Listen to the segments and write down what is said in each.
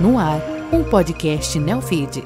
No ar, um podcast Neofeed.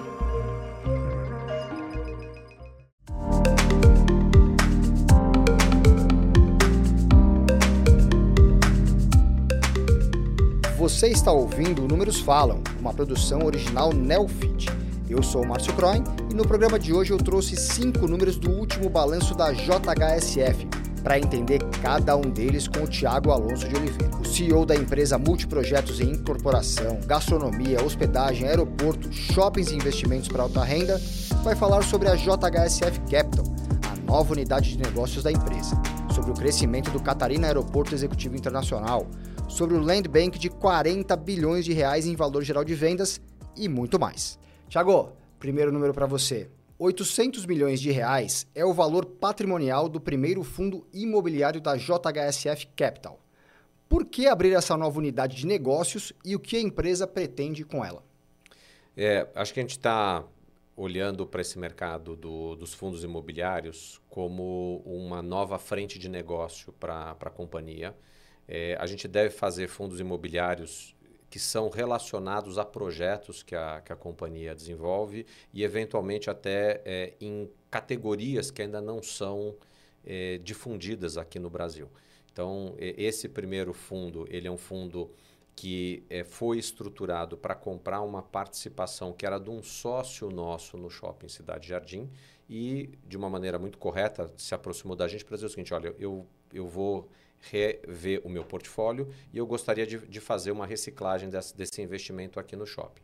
Você está ouvindo Números Falam, uma produção original Neofeed. Eu sou Márcio Croin e no programa de hoje eu trouxe cinco números do último balanço da JHSF, para entender cada um deles com o Tiago Alonso de Oliveira. O CEO da empresa Multiprojetos em Incorporação, Gastronomia, Hospedagem, Aeroporto, Shoppings e Investimentos para Alta Renda, vai falar sobre a JHSF Capital, a nova unidade de negócios da empresa, sobre o crescimento do Catarina Aeroporto Executivo Internacional, sobre o Land Bank de 40 bilhões de reais em valor geral de vendas e muito mais. Tiago, primeiro número para você. 800 milhões de reais é o valor patrimonial do primeiro fundo imobiliário da JHSF Capital. Por que abrir essa nova unidade de negócios e o que a empresa pretende com ela? É, acho que a gente está olhando para esse mercado do, dos fundos imobiliários como uma nova frente de negócio para a companhia. É, a gente deve fazer fundos imobiliários que são relacionados a projetos que a, que a companhia desenvolve e, eventualmente, até é, em categorias que ainda não são é, difundidas aqui no Brasil. Então, esse primeiro fundo, ele é um fundo que é, foi estruturado para comprar uma participação que era de um sócio nosso no Shopping Cidade Jardim e, de uma maneira muito correta, se aproximou da gente para dizer o seguinte, olha, eu, eu vou rever o meu portfólio e eu gostaria de, de fazer uma reciclagem desse, desse investimento aqui no shopping.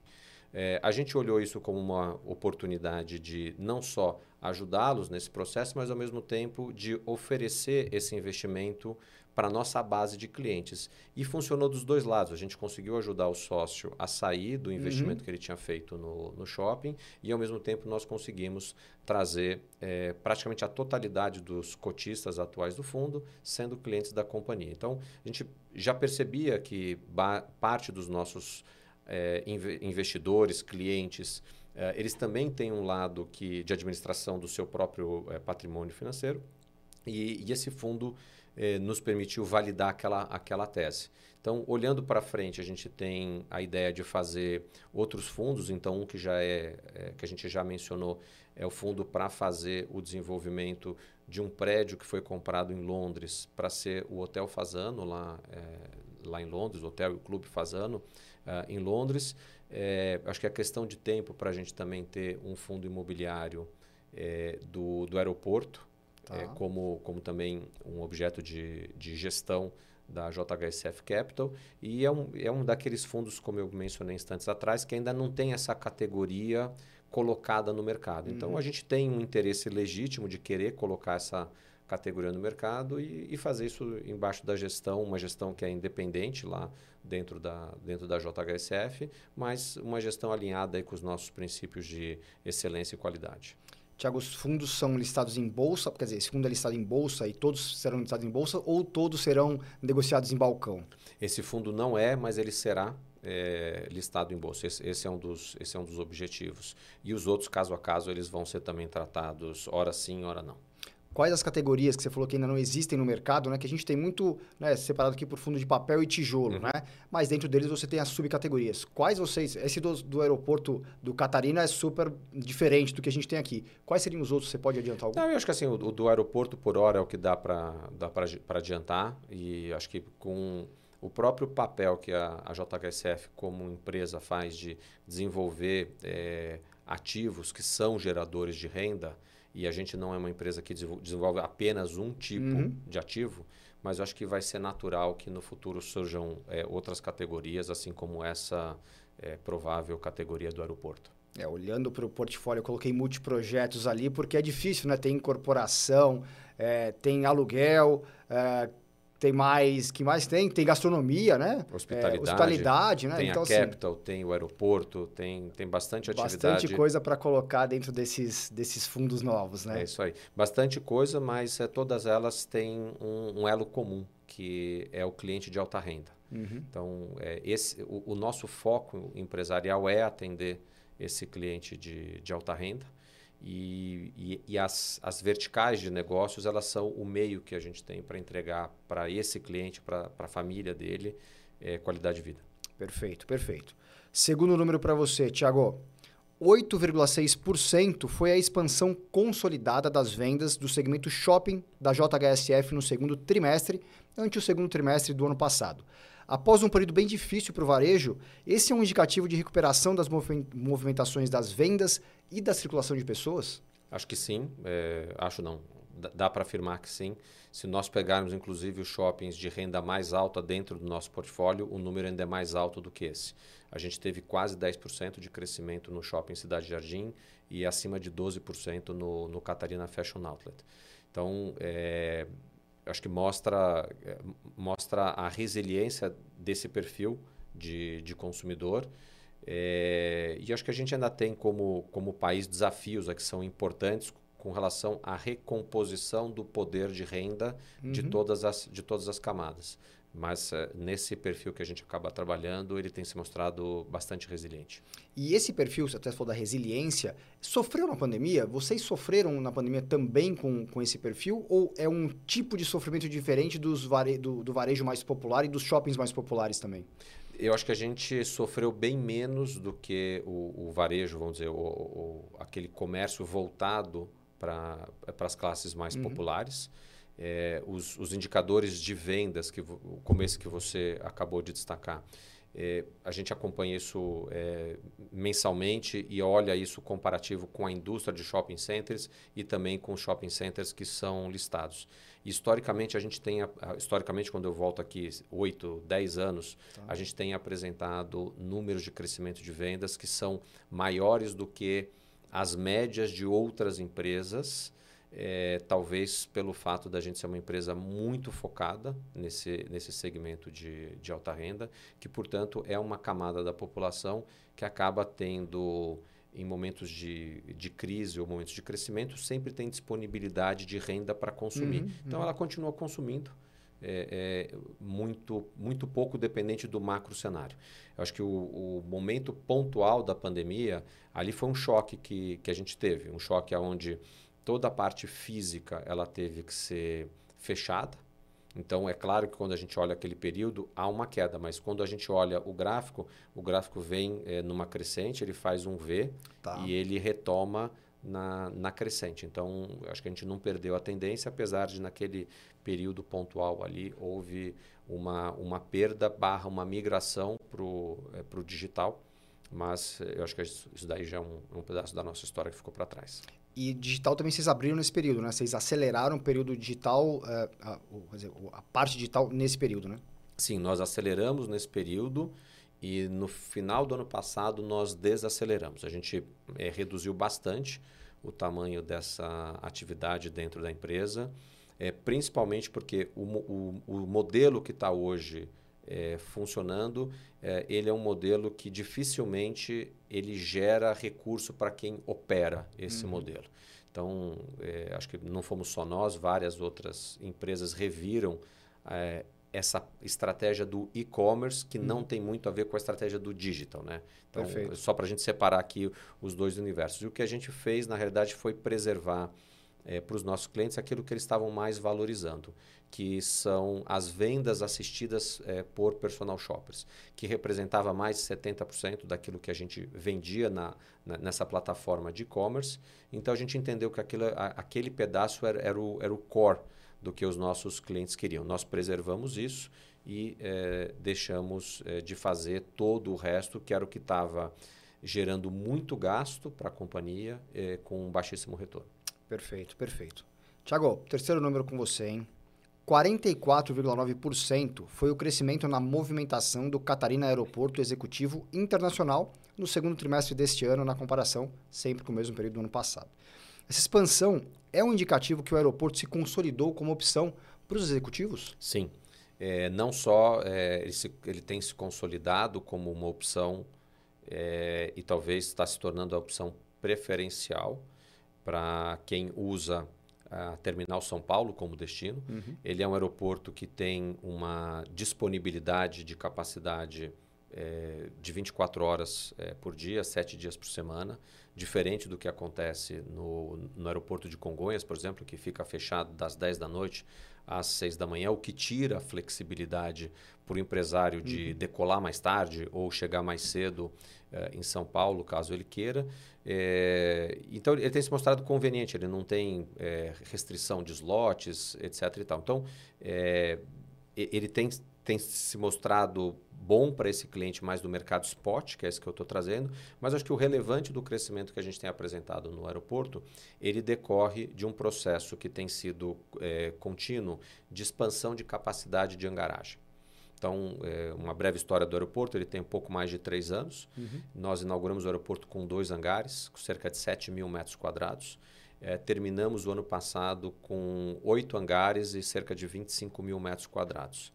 É, a gente olhou isso como uma oportunidade de não só ajudá-los nesse processo, mas ao mesmo tempo de oferecer esse investimento para a nossa base de clientes. E funcionou dos dois lados. A gente conseguiu ajudar o sócio a sair do investimento uhum. que ele tinha feito no, no shopping e, ao mesmo tempo, nós conseguimos trazer é, praticamente a totalidade dos cotistas atuais do fundo sendo clientes da companhia. Então, a gente já percebia que parte dos nossos é, investidores, clientes, é, eles também têm um lado que, de administração do seu próprio é, patrimônio financeiro e, e esse fundo eh, nos permitiu validar aquela, aquela tese. Então, olhando para frente, a gente tem a ideia de fazer outros fundos. Então, um que já é, é que a gente já mencionou é o fundo para fazer o desenvolvimento de um prédio que foi comprado em Londres para ser o Hotel Fazano lá, é, lá em Londres, o Hotel e o Clube Fazano uh, em Londres. É, acho que é questão de tempo para a gente também ter um fundo imobiliário é, do, do aeroporto tá. é, como, como também um objeto de, de gestão da JHSF Capital e é um, é um daqueles fundos, como eu mencionei instantes atrás, que ainda não tem essa categoria colocada no mercado. Então, uhum. Então, a gente tem um interesse legítimo de querer colocar essa categoria no mercado e, e, fazer isso embaixo da gestão, uma gestão que é independente lá dentro da, dentro da JHSF, mas uma gestão alinhada com os nossos princípios de excelência e qualidade. Tiago, os fundos são listados em bolsa, quer dizer, esse fundo é listado em bolsa e todos serão listados em bolsa ou todos serão negociados em balcão? Esse fundo não é, mas ele será é, listado em bolsa. Esse, esse, é um dos, esse é um dos objetivos. E os outros, caso a caso, eles vão ser também tratados, ora sim, ora não quais as categorias que você falou que ainda não existem no mercado, né? Que a gente tem muito né, separado aqui por fundo de papel e tijolo, uhum. né? Mas dentro deles você tem as subcategorias. Quais vocês... Esse do, do aeroporto do Catarina é super diferente do que a gente tem aqui. Quais seriam os outros? Você pode adiantar algum? Não, eu acho que assim, o, o do aeroporto por hora é o que dá para adiantar. E acho que com o próprio papel que a, a JHSF como empresa faz de desenvolver é, ativos que são geradores de renda e a gente não é uma empresa que desenvolve apenas um tipo uhum. de ativo, mas eu acho que vai ser natural que no futuro surjam é, outras categorias, assim como essa é, provável categoria do aeroporto. É, olhando para o portfólio, eu coloquei multiprojetos ali, porque é difícil, né? Tem incorporação, é, tem aluguel, é, tem mais, que mais tem? Tem gastronomia, né? Hospitalidade. É, hospitalidade, né? Tem então, a assim, Capital, assim, tem o aeroporto, tem, tem bastante atividade. Bastante coisa para colocar dentro desses, desses fundos novos, né? É isso aí. Bastante coisa, mas é, todas elas têm um, um, elo comum, que é o cliente de alta renda. Uhum. Então, é, esse, o, o nosso foco empresarial é atender esse cliente de, de alta renda. E, e, e, as, as verticais de negócios, elas são o meio que a gente tem para entregar para esse cliente, para a família dele, é, qualidade de vida. Perfeito, perfeito. Segundo número para você, Thiago. 8,6% foi a expansão consolidada das vendas do segmento shopping da JHSF no segundo trimestre, ante o segundo trimestre do ano passado. Após um período bem difícil para o varejo, esse é um indicativo de recuperação das movimentações das vendas e da circulação de pessoas? Acho que sim, é, acho não. Dá para afirmar que sim. Se nós pegarmos, inclusive, os shoppings de renda mais alta dentro do nosso portfólio, o número ainda é mais alto do que esse. A gente teve quase 10% de crescimento no shopping Cidade Jardim e acima de 12% no, no Catarina Fashion Outlet. Então, é, acho que mostra, é, mostra a resiliência desse perfil de, de consumidor. É, e acho que a gente ainda tem como, como país desafios que são importantes com relação à recomposição do poder de renda uhum. de, todas as, de todas as camadas. Mas uh, nesse perfil que a gente acaba trabalhando, ele tem se mostrado bastante resiliente. E esse perfil, você até falou da resiliência, sofreu na pandemia? Vocês sofreram na pandemia também com, com esse perfil? Ou é um tipo de sofrimento diferente dos vare, do, do varejo mais popular e dos shoppings mais populares também? Eu acho que a gente sofreu bem menos do que o, o varejo, vamos dizer, o, o, aquele comércio voltado para as classes mais uhum. populares. É, os, os, indicadores de vendas, que como esse que você acabou de destacar, é, a gente acompanha isso é, mensalmente e olha isso comparativo com a indústria de shopping centers e também com shopping centers que são listados. Historicamente, a gente tem, historicamente, quando eu volto aqui 8, 10 anos, tá. a gente tem apresentado números de crescimento de vendas que são maiores do que as médias de outras empresas, é, talvez pelo fato da gente ser uma empresa muito focada nesse, nesse segmento de, de alta renda, que, portanto, é uma camada da população que acaba tendo, em momentos de, de crise ou momentos de crescimento, sempre tem disponibilidade de renda para consumir. Uhum, então, uhum. ela continua consumindo é, é, muito, muito pouco dependente do macro cenário. Eu acho que o, o, momento pontual da pandemia, ali foi um choque que, que a gente teve, um choque onde toda a parte física ela teve que ser fechada. Então, é claro que quando a gente olha aquele período, há uma queda, mas quando a gente olha o gráfico, o gráfico vem é, numa crescente, ele faz um V tá. e ele retoma na, na crescente. Então, acho que a gente não perdeu a tendência, apesar de naquele período pontual ali houve uma, uma perda barra uma migração para o é, digital, mas eu acho que isso daí já é um, um pedaço da nossa história que ficou para trás. E digital também vocês abriram nesse período, né? Vocês aceleraram o período digital, uh, a, dizer, a parte digital nesse período, né? Sim, nós aceleramos nesse período e no final do ano passado nós desaceleramos. A gente é, reduziu bastante o tamanho dessa atividade dentro da empresa, é, principalmente porque o, o, o modelo que está hoje é, funcionando, é, ele é um modelo que dificilmente ele gera recurso para quem opera esse uhum. modelo. Então, é, acho que não fomos só nós, várias outras empresas reviram é, essa estratégia do e-commerce que não uhum. tem muito a ver com a estratégia do digital, né? Então, Perfeito. só para a gente separar aqui os dois universos. E o que a gente fez, na realidade, foi preservar é, para os nossos clientes aquilo que eles estavam mais valorizando, que são as vendas assistidas é, por personal shoppers, que representava mais de 70% daquilo que a gente vendia na, na nessa plataforma de e-commerce. Então, a gente entendeu que aquilo, a, aquele pedaço era, era, o, era o core do que os nossos clientes queriam. Nós preservamos isso e é, deixamos é, de fazer todo o resto, que era o que estava gerando muito gasto para a companhia é, com um baixíssimo retorno. Perfeito, perfeito. Tiago, terceiro número com você, hein? 44,9% foi o crescimento na movimentação do Catarina Aeroporto Executivo Internacional no segundo trimestre deste ano, na comparação sempre com o mesmo período do ano passado. Essa expansão é um indicativo que o aeroporto se consolidou como opção para os executivos? Sim. É, não só é, ele, se, ele, tem se consolidado como uma opção é, e talvez está se tornando a opção preferencial para quem usa a Terminal São Paulo como destino. Uhum. Ele é um aeroporto que tem uma disponibilidade de capacidade é, de 24 horas é, por dia, 7 dias por semana, diferente do que acontece no, no aeroporto de Congonhas, por exemplo, que fica fechado das 10 da noite às 6 da manhã, o que tira a flexibilidade para o empresário de uhum. decolar mais tarde ou chegar mais cedo eh, em São Paulo, caso ele queira. É, então, ele tem se mostrado conveniente, ele não tem é, restrição de slots, etc. E tal. Então, ele tem, tem se mostrado bom para esse cliente mais do mercado spot, que é esse que eu estou trazendo, mas acho que o relevante do crescimento que a gente tem apresentado no aeroporto, ele decorre de um processo que tem sido é, contínuo de expansão de capacidade de hangaragem. Então, é, uma breve história do aeroporto, ele tem um pouco mais de três anos. Uhum. Nós inauguramos o aeroporto com dois hangares, com cerca de 7 mil metros quadrados. É, terminamos o ano passado com oito hangares e cerca de 25 mil metros quadrados.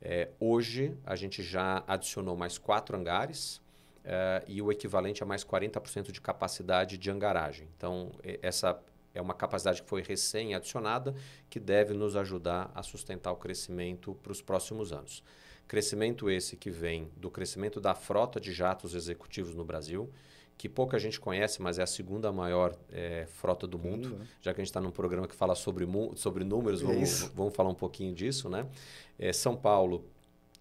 É, hoje, a gente já adicionou mais quatro hangares é, e o equivalente a mais 40% de capacidade de hangaragem. Então, essa é uma capacidade que foi recém-adicionada que deve nos ajudar a sustentar o crescimento para os próximos anos. Crescimento esse que vem do crescimento da frota de jatos executivos no Brasil, que pouca gente conhece, mas é a segunda maior é, frota do mundo. Uhum. Já que a gente está num programa que fala sobre, sobre números, vamos, vamos falar um pouquinho disso. Né? É, São Paulo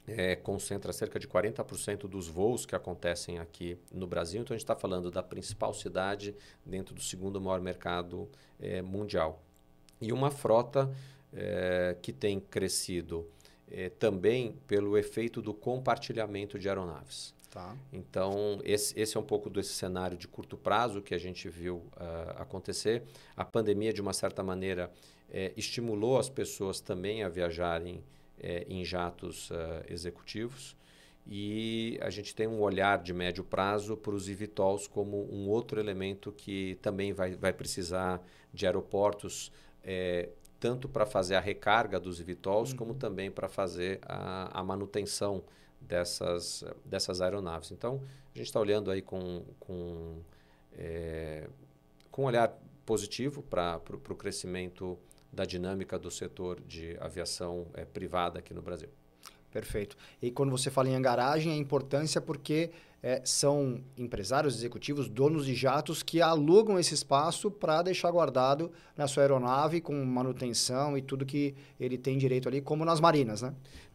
é, concentra cerca de 40% dos voos que acontecem aqui no Brasil. Então, a gente está falando da principal cidade dentro do segundo maior mercado mundial. E uma frota que tem crescido é, também pelo efeito do compartilhamento de aeronaves. Tá. Então, esse, esse, é um pouco desse cenário de curto prazo que a gente viu uh, acontecer. A pandemia, de uma certa maneira, é, estimulou as pessoas também a viajarem é, em jatos uh, executivos. E a gente tem um olhar de médio prazo para os eVTOLs como um outro elemento que também vai, vai precisar de aeroportos é, tanto para fazer a recarga dos VTOLs, uhum. como também para fazer a, a, manutenção dessas, dessas aeronaves. Então, a gente está olhando aí com, com, é, com um olhar positivo para o crescimento da dinâmica do setor de aviação é, privada aqui no Brasil. Perfeito. E quando você fala em garagem, a importância porque é, são empresários executivos, donos de jatos, que alugam esse espaço para deixar guardado na sua aeronave com manutenção e tudo que ele tem direito ali, como nas marinas, né?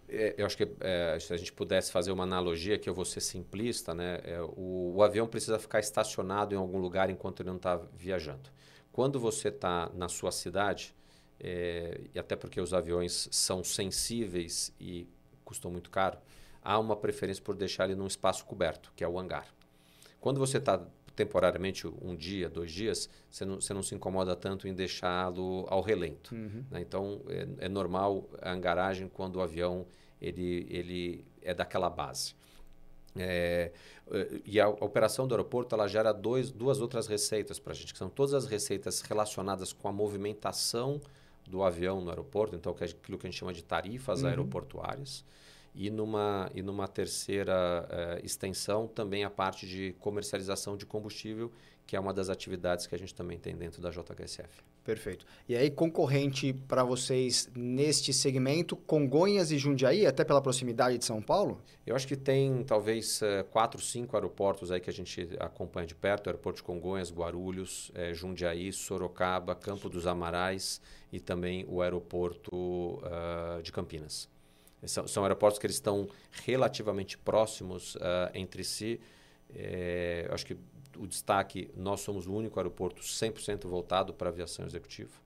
É, eu acho que é, se a gente pudesse fazer uma analogia, que eu vou ser simplista, né? É, o, o, avião precisa ficar estacionado em algum lugar enquanto ele não está viajando. Quando você está na sua cidade, é, e até porque os aviões são sensíveis e custam muito caro, há uma preferência por deixar ele num espaço coberto, que é o hangar. Quando você está temporariamente um dia, dois dias, você não, você não se incomoda tanto em deixá-lo ao relento. Uhum. Né? Então, é, é, normal a hangaragem quando o avião ele, ele é daquela base. É, e a, a, operação do aeroporto ela gera dois, duas outras receitas para a gente, que são todas as receitas relacionadas com a movimentação do avião no aeroporto, então é aquilo que a gente chama de tarifas uhum. aeroportuárias. E numa, e numa terceira uh, extensão, também a parte de comercialização de combustível, que é uma das atividades que a gente também tem dentro da JHSF. Perfeito. E aí, concorrente para vocês neste segmento, Congonhas e Jundiaí, até pela proximidade de São Paulo? Eu acho que tem talvez uh, quatro, cinco aeroportos aí que a gente acompanha de perto: aeroporto de Congonhas, Guarulhos, uh, Jundiaí, Sorocaba, Campo dos Amarais e também o aeroporto uh, de Campinas. São, são aeroportos que eles estão relativamente próximos uh, entre si. É, acho que o destaque, nós somos o único aeroporto 100% voltado para aviação executiva.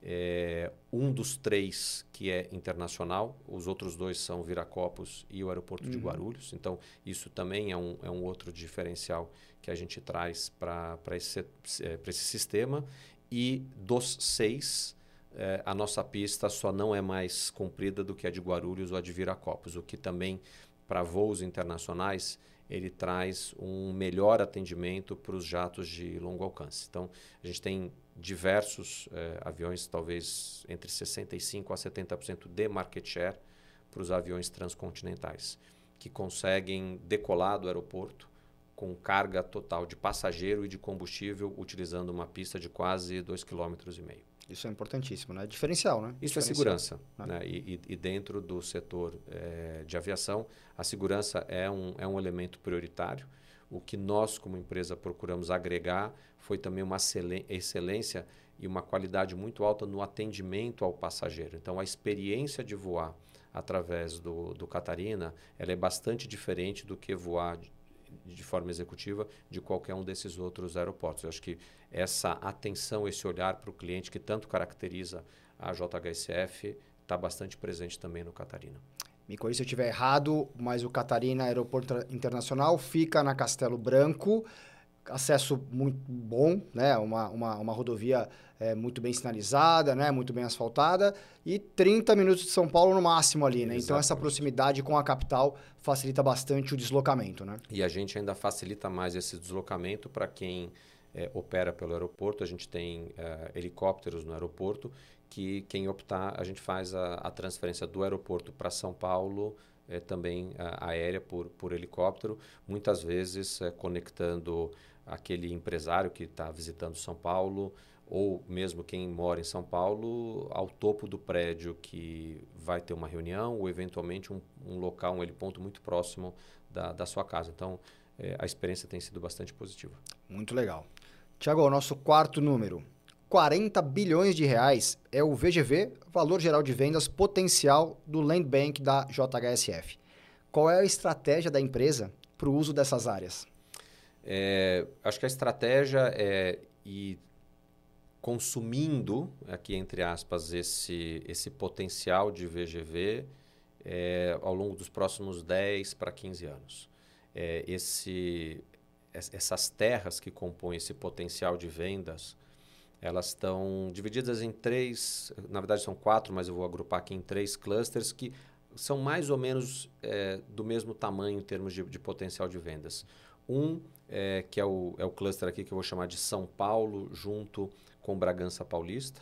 É, um dos três que é internacional, os outros dois são Viracopos e o aeroporto uhum. de Guarulhos. Então, isso também é um, é um outro diferencial que a gente traz para esse, é, esse sistema. E dos seis, é, a nossa pista só não é mais comprida do que a de Guarulhos ou a de Viracopos, o que também, para voos internacionais, ele traz um melhor atendimento para os jatos de longo alcance. Então, a gente tem diversos é, aviões, talvez entre 65% a 70% de market share para os aviões transcontinentais, que conseguem decolar do aeroporto com carga total de passageiro e de combustível, utilizando uma pista de quase 2,5 km. Isso é importantíssimo, né? Diferencial, né? Isso é segurança. Né? né? E, e, dentro do setor é, de aviação, a segurança é um, é um elemento prioritário. O que nós, como empresa, procuramos agregar foi também uma excelência e uma qualidade muito alta no atendimento ao passageiro. Então, a experiência de voar através do, do Catarina ela é bastante diferente do que voar de forma executiva de qualquer um desses outros aeroportos. Eu acho que essa atenção, esse olhar para o cliente que tanto caracteriza a JHSF está bastante presente também no Catarina. Me corrija se eu estiver errado, mas o Catarina Aeroporto Internacional fica na Castelo Branco, acesso muito bom, né? uma, uma, uma rodovia é, muito bem sinalizada, né? muito bem asfaltada, e 30 minutos de São Paulo no máximo ali. Né? Então, essa proximidade com a capital facilita bastante o deslocamento. Né? E a gente ainda facilita mais esse deslocamento para quem é, opera pelo aeroporto. A gente tem é, helicópteros no aeroporto que quem optar, a gente faz a, a transferência do aeroporto para São Paulo, é, também a, aérea por, por helicóptero, muitas vezes é, conectando aquele empresário que está visitando São Paulo ou mesmo quem mora em São Paulo ao topo do prédio que vai ter uma reunião ou eventualmente um, um local, um heliponto muito próximo da, da sua casa. Então, é, a experiência tem sido bastante positiva. Muito legal. Tiago, o nosso quarto número. 40 bilhões de reais é o VGV, Valor Geral de Vendas Potencial do Land Bank da JHSF. Qual é a estratégia da empresa para o uso dessas áreas? É, acho que a estratégia é ir consumindo, aqui entre aspas, esse, esse potencial de VGV é, ao longo dos próximos 10 para 15 anos. É, esse, essas terras que compõem esse potencial de vendas elas estão divididas em três, na verdade são quatro, mas eu vou agrupar aqui em três clusters que são mais ou menos é, do mesmo tamanho em termos de, de potencial de vendas. Um, é, que é o, é o cluster aqui que eu vou chamar de São Paulo, junto com Bragança Paulista.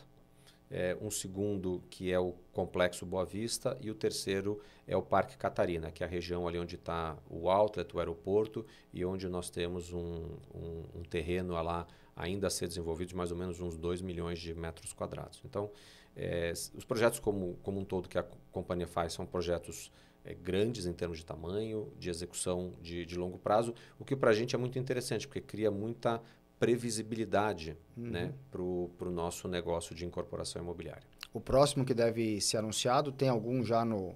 É, um segundo, que é o Complexo Boa Vista. E o terceiro é o Parque Catarina, que é a região ali onde está o outlet, o aeroporto, e onde nós temos um, um, um terreno lá ainda a ser desenvolvido de mais ou menos uns 2 milhões de metros quadrados. Então, é, os projetos como, como um todo que a companhia faz são projetos é, grandes em termos de tamanho, de execução de, de longo prazo, o que para a gente é muito interessante, porque cria muita previsibilidade uhum. né, para o nosso negócio de incorporação imobiliária. O próximo que deve ser anunciado, tem algum já no,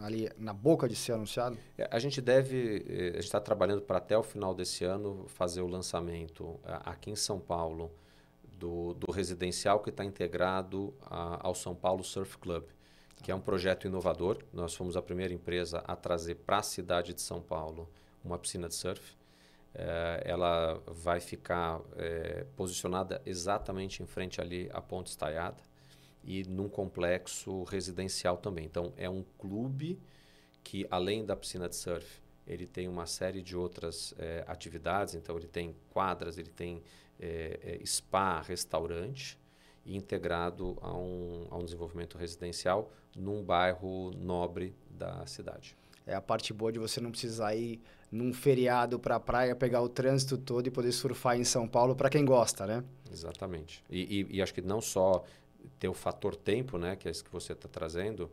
ali na boca de ser anunciado? É, a gente deve, eh, está trabalhando para até o final desse ano fazer o lançamento aqui em São Paulo do, do residencial que está integrado a, ao São Paulo Surf Club, que é um projeto inovador. Nós fomos a primeira empresa a trazer para a cidade de São Paulo uma piscina de surf. É, ela vai ficar é, posicionada exatamente em frente ali à Ponte Estaiada e num complexo residencial também. Então, é um clube que, além da piscina de surf, ele tem uma série de outras é, atividades. Então, ele tem quadras, ele tem spa, restaurante, e integrado a um, a um desenvolvimento residencial num bairro nobre da cidade. É a parte boa de você não precisar ir num feriado para a praia, pegar o trânsito todo e poder surfar em São Paulo para quem gosta, né? Exatamente. E, e, e, acho que não só ter o fator tempo, né, que é isso que você está trazendo,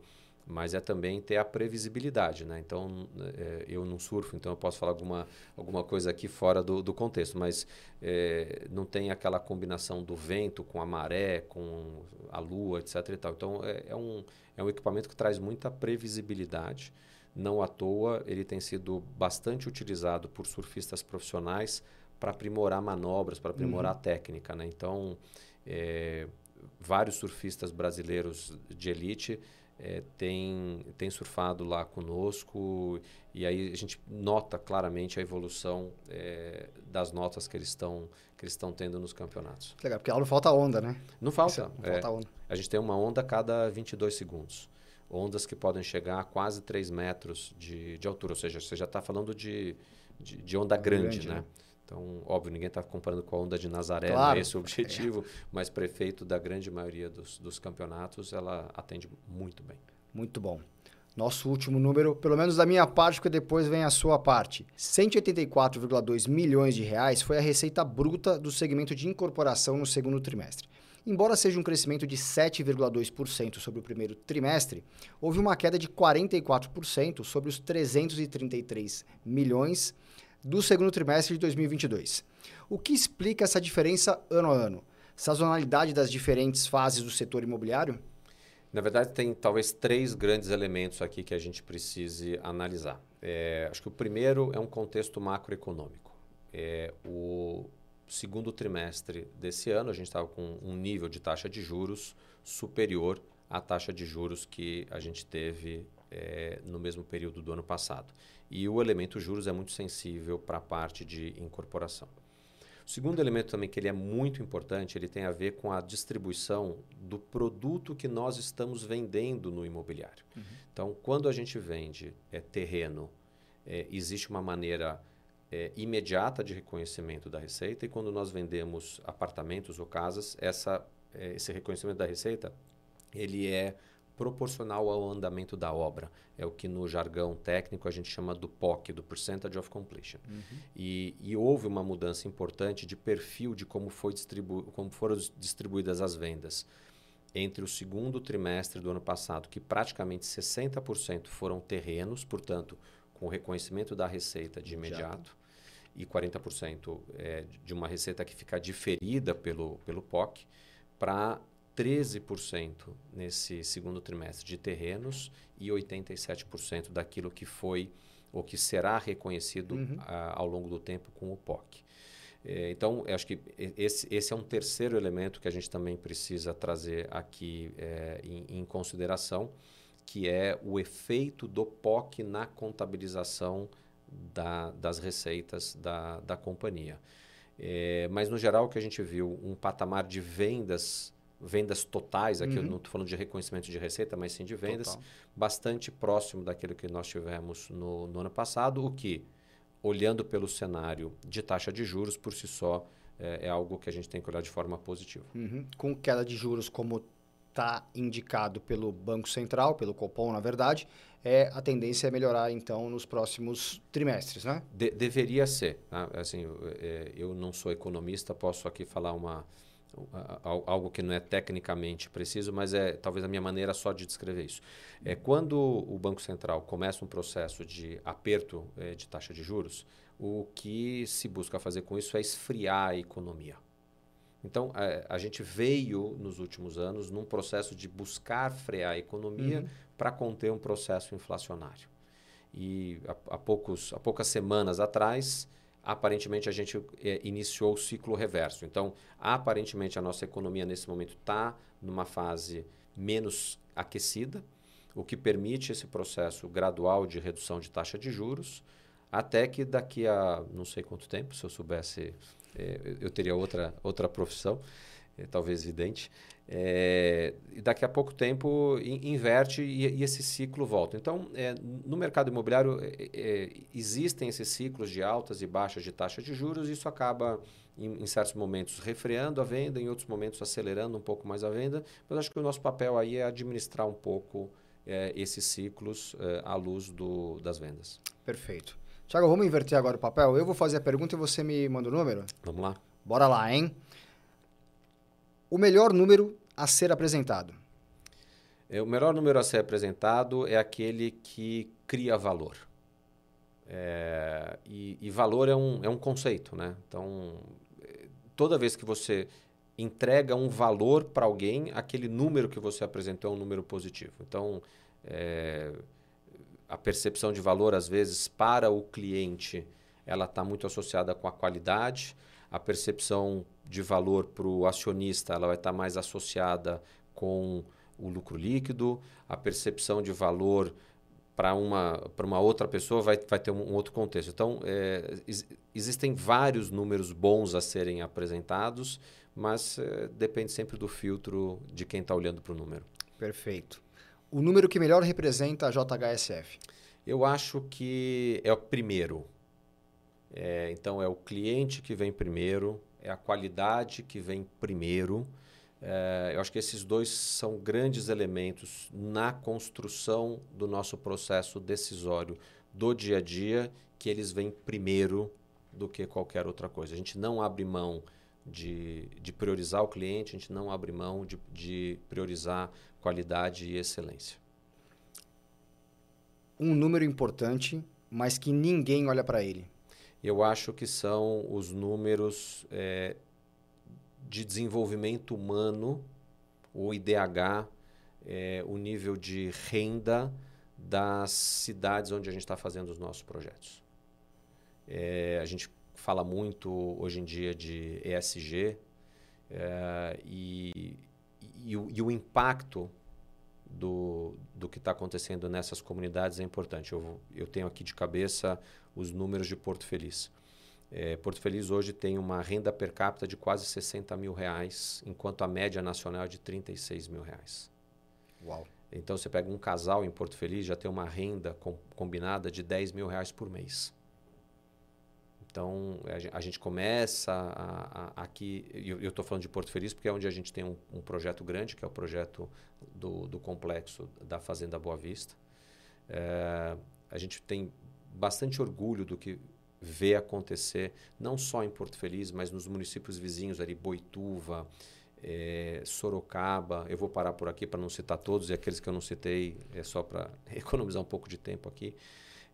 mas é também ter a previsibilidade, né? Então, é, eu não surfo, então eu posso falar alguma, alguma coisa aqui fora do, do contexto, mas é, não tem aquela combinação do vento com a maré, com a lua, etc. E tal. Então, é, é, um, é um equipamento que traz muita previsibilidade. Não à toa, ele tem sido bastante utilizado por surfistas profissionais para aprimorar manobras, para aprimorar uhum. a técnica, né? Então, é, vários surfistas brasileiros de elite é, têm, têm surfado lá conosco e aí a gente nota claramente a evolução é, das notas que eles estão que eles estão tendo nos campeonatos. Legal, porque não falta onda, né? Não falta. Não falta é, onda. A gente tem uma onda a cada 22 segundos. Ondas que podem chegar a quase 3 metros de, de altura, ou seja, você já está falando de, de, de onda grande, grande né? né? Então, óbvio, ninguém está comparando com a onda de Nazaré, claro. não é esse o objetivo, é. mas prefeito da grande maioria dos, dos campeonatos, ela atende muito bem. Muito bom. Nosso último número, pelo menos da minha parte, porque depois vem a sua parte. 184,2 milhões de reais foi a receita bruta do segmento de incorporação no segundo trimestre. Embora seja um crescimento de 7,2% sobre o primeiro trimestre, houve uma queda de 44% sobre os 333 milhões do segundo trimestre de 2022. O que explica essa diferença ano a ano? Sazonalidade das diferentes fases do setor imobiliário? Na verdade, tem talvez três grandes elementos aqui que a gente precise analisar. É, acho que o primeiro é um contexto macroeconômico. É, o segundo trimestre desse ano, a gente estava com um nível de taxa de juros superior à taxa de juros que a gente teve é, no mesmo período do ano passado. E o elemento juros é muito sensível para a parte de incorporação. O segundo elemento também que ele é muito importante, ele tem a ver com a distribuição do produto que nós estamos vendendo no imobiliário. Uhum. Então, quando a gente vende é, terreno, é, existe uma maneira é, imediata de reconhecimento da receita e quando nós vendemos apartamentos ou casas, essa, é, esse reconhecimento da receita ele é proporcional ao andamento da obra. É o que no jargão técnico a gente chama do POC, do Percentage of Completion. Uhum. E, e, houve uma mudança importante de perfil de como, foi distribu como foram distribuídas as vendas. Entre o segundo trimestre do ano passado, que praticamente 60% foram terrenos, portanto, com reconhecimento da receita de imediato, e 40% é, de uma receita que fica diferida pelo, pelo POC, para 13% nesse segundo trimestre de terrenos e 87% daquilo que foi ou que será reconhecido uhum. a, ao longo do tempo com o POC. É, então, acho que esse, esse, é um terceiro elemento que a gente também precisa trazer aqui é, em, em, consideração, que é o efeito do POC na contabilização da, das receitas da, da companhia. É, mas, no geral, o que a gente viu, um patamar de vendas vendas totais, aqui uhum. eu não estou falando de reconhecimento de receita, mas sim de vendas, Total. bastante próximo daquilo que nós tivemos no, no, ano passado, o que, olhando pelo cenário de taxa de juros por si só, é, é algo que a gente tem que olhar de forma positiva. Uhum. Com queda de juros como está indicado pelo Banco Central, pelo Copom, na verdade, é, a tendência é melhorar, então, nos próximos trimestres, né? De, deveria ser. Tá? Assim, eu, é, eu não sou economista, posso aqui falar uma algo que não é tecnicamente preciso, mas é talvez a minha maneira só de descrever isso. É quando o Banco Central começa um processo de aperto é, de taxa de juros, o que se busca fazer com isso é esfriar a economia. Então, a, é, a gente veio nos últimos anos num processo de buscar frear a economia uhum. para conter um processo inflacionário. E há, há, poucos, há poucas semanas atrás, aparentemente a gente é, iniciou o ciclo reverso. Então, aparentemente a nossa economia nesse momento está numa fase menos aquecida, o que permite esse processo gradual de redução de taxa de juros, até que daqui a não sei quanto tempo, se eu soubesse, é, eu teria outra, outra profissão, é, talvez vidente, é, e daqui a pouco tempo in, inverte e, e, esse ciclo volta. Então, é, no mercado imobiliário é, é, existem esses ciclos de altas e baixas de taxa de juros e isso acaba, em, em, certos momentos, refreando a venda, em outros momentos, acelerando um pouco mais a venda. Mas acho que o nosso papel aí é administrar um pouco é, esses ciclos é, à luz do, das vendas. Perfeito. Tiago, vamos inverter agora o papel. Eu vou fazer a pergunta e você me manda o número? Vamos lá. Bora lá, hein? O melhor número a ser apresentado? É, o melhor número a ser apresentado é aquele que cria valor. É, e, e, valor é um, é um conceito, né? Então, toda vez que você entrega um valor para alguém, aquele número que você apresentou é um número positivo. Então, é, a percepção de valor, às vezes, para o cliente, ela está muito associada com a qualidade. A percepção de valor para o acionista ela vai estar mais associada com o lucro líquido, a percepção de valor para uma, uma outra pessoa vai, vai ter um, um outro contexto. Então, é, existem vários números bons a serem apresentados, mas é, depende sempre do filtro de quem está olhando para o número. Perfeito. O número que melhor representa a JHSF? Eu acho que é o primeiro. É, então, é o cliente que vem primeiro, é a qualidade que vem primeiro. É, eu acho que esses dois são grandes elementos na construção do nosso processo decisório do dia a dia, que eles vêm primeiro do que qualquer outra coisa. A gente não abre mão de, de priorizar o cliente, a gente não abre mão de, de priorizar qualidade e excelência. Um número importante, mas que ninguém olha para ele. Eu acho que são os números é, de desenvolvimento humano, o IDH, é, o nível de renda das cidades onde a gente está fazendo os nossos projetos. É, a gente fala muito hoje em dia de ESG é, e, e, o, e, o, impacto do, do que está acontecendo nessas comunidades é importante. Eu, eu tenho aqui de cabeça os números de Porto Feliz. É, Porto Feliz hoje tem uma renda per capita de quase 60 mil reais, enquanto a média nacional é de 36 mil reais. Uau! Então você pega um casal em Porto Feliz, já tem uma renda com, combinada de 10 mil reais por mês. Então, a gente começa a, a, aqui, eu estou falando de Porto Feliz porque é onde a gente tem um, um projeto grande, que é o projeto do, do complexo da Fazenda Boa Vista. É, a gente tem bastante orgulho do que vê acontecer, não só em Porto Feliz, mas nos municípios vizinhos ali, Boituva, é, Sorocaba. Eu vou parar por aqui para não citar todos, e aqueles que eu não citei é só para economizar um pouco de tempo aqui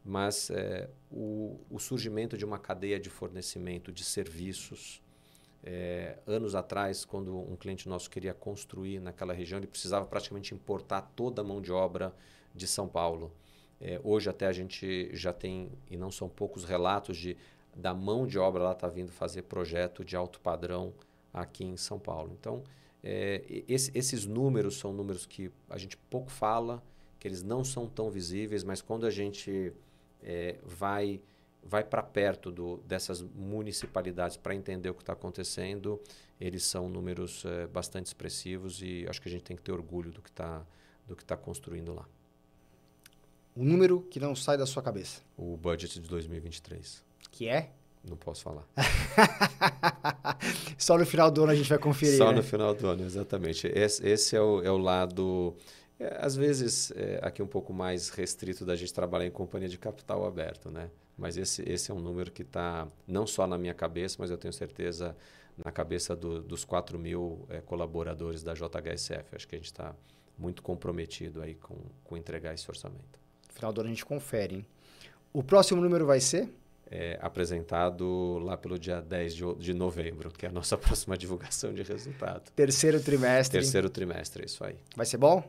mas é, o, o, surgimento de uma cadeia de fornecimento de serviços. É, anos atrás, quando um cliente nosso queria construir naquela região, ele precisava praticamente importar toda a mão de obra de São Paulo. É, hoje até a gente já tem, e não são poucos relatos de da mão de obra lá está vindo fazer projeto de alto padrão aqui em São Paulo. Então, é, esse, esses números são números que a gente pouco fala, que eles não são tão visíveis, mas quando a gente é, vai vai para perto do, dessas municipalidades para entender o que está acontecendo, eles são números é, bastante expressivos e acho que a gente tem que ter orgulho do que está do que está construindo lá. O número que não sai da sua cabeça. O budget de 2023. Que é? Não posso falar. Só no final do ano a gente vai conferir. Só né? no final do ano, exatamente. Esse, esse é, o, é o lado é, às vezes, é, aqui um pouco mais restrito da gente trabalhar em companhia de capital aberto, né? Mas esse, esse é um número que está não só na minha cabeça, mas eu tenho certeza na cabeça do, dos 4 mil é, colaboradores da JHSF. Acho que a gente está muito comprometido aí com, com entregar esse orçamento. Final do ano a gente confere, hein? O próximo número vai ser? É, apresentado lá pelo dia 10 de, de novembro, que é a nossa próxima divulgação de resultado. Terceiro trimestre. Terceiro trimestre, isso aí. Vai ser bom?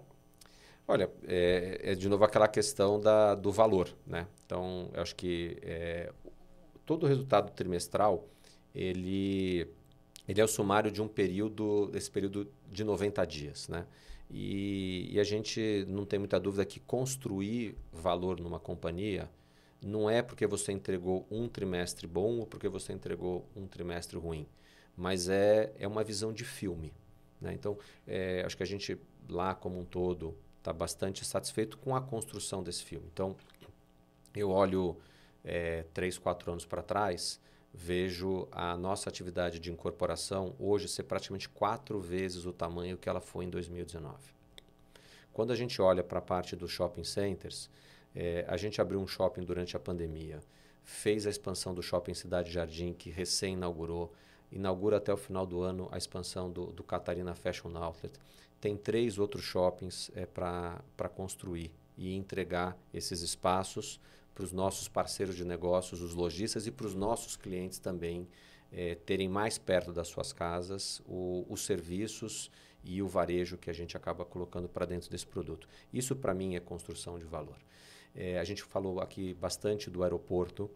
Olha, é, é, de novo aquela questão da, do valor, né? Então, eu acho que é, todo resultado trimestral, ele, ele é o sumário de um período, desse período de 90 dias, né? E, e, a gente não tem muita dúvida que construir valor numa companhia não é porque você entregou um trimestre bom ou porque você entregou um trimestre ruim, mas é, é uma visão de filme. Né? Então, é, acho que a gente lá como um todo está bastante satisfeito com a construção desse filme. Então, eu olho é, três, quatro anos para trás, vejo a nossa atividade de incorporação hoje ser praticamente quatro vezes o tamanho que ela foi em 2019. Quando a gente olha para a parte dos shopping centers, é, a gente abriu um shopping durante a pandemia, fez a expansão do shopping Cidade Jardim, que recém inaugurou, inaugura até o final do ano a expansão do, do Catarina Fashion Outlet tem três outros shoppings é, para construir e entregar esses espaços para os nossos parceiros de negócios, os lojistas e para os nossos clientes também é, terem mais perto das suas casas o, os serviços e o varejo que a gente acaba colocando para dentro desse produto. Isso para mim é construção de valor. É, a gente falou aqui bastante do aeroporto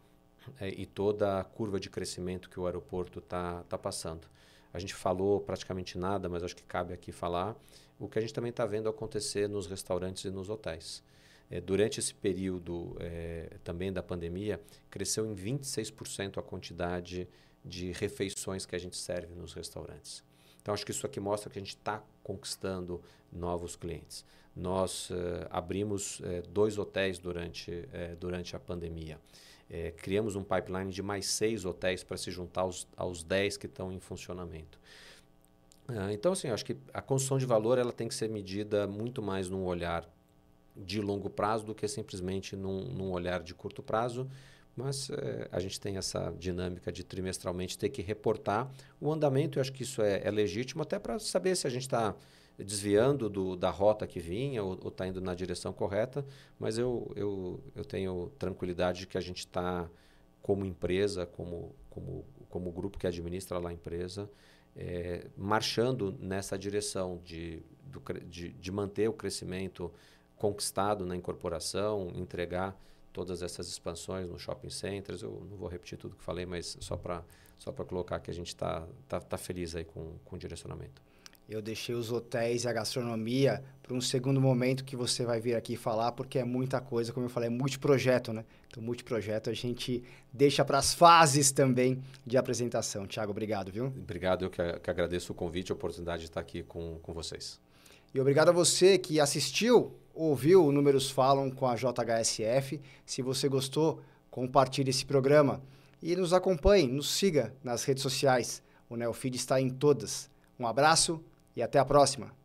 é, e toda a curva de crescimento que o aeroporto está tá passando. A gente falou praticamente nada, mas acho que cabe aqui falar o que a gente também está vendo acontecer nos restaurantes e nos hotéis. É, durante esse período é, também da pandemia, cresceu em 26% a quantidade de refeições que a gente serve nos restaurantes. Então, acho que isso aqui mostra que a gente está conquistando novos clientes. Nós uh, abrimos uh, dois hotéis durante, uh, durante a pandemia. Criamos um pipeline de mais seis hotéis para se juntar aos, aos dez que estão em funcionamento. Ah, então, assim, acho que a construção de valor ela tem que ser medida muito mais num olhar de longo prazo do que simplesmente num, num olhar de curto prazo, mas é, a gente tem essa dinâmica de trimestralmente ter que reportar o andamento. Eu acho que isso é, é legítimo até para saber se a gente está desviando do, da rota que vinha ou está indo na direção correta. Mas eu, eu, eu tenho tranquilidade de que a gente está, como empresa, como, como, como grupo que administra lá a empresa, é, marchando nessa direção de, do, de, de manter o crescimento conquistado na incorporação, entregar todas essas expansões no shopping centers. Eu não vou repetir tudo que falei, mas só para só colocar que a gente está tá, tá feliz aí com, com o direcionamento. Eu deixei os hotéis e a gastronomia para um segundo momento que você vai vir aqui falar, porque é muita coisa, como eu falei, é multiprojeto, né? Então, multiprojeto a gente deixa para as fases também de apresentação. Tiago, obrigado, viu? Obrigado, eu que, que agradeço o convite e a oportunidade de estar aqui com, com vocês. E obrigado a você que assistiu, ouviu o Números Falam com a JHSF. Se você gostou, compartilhe esse programa. E nos acompanhe, nos siga nas redes sociais. O Neofeed está em todas. Um abraço e até a próxima!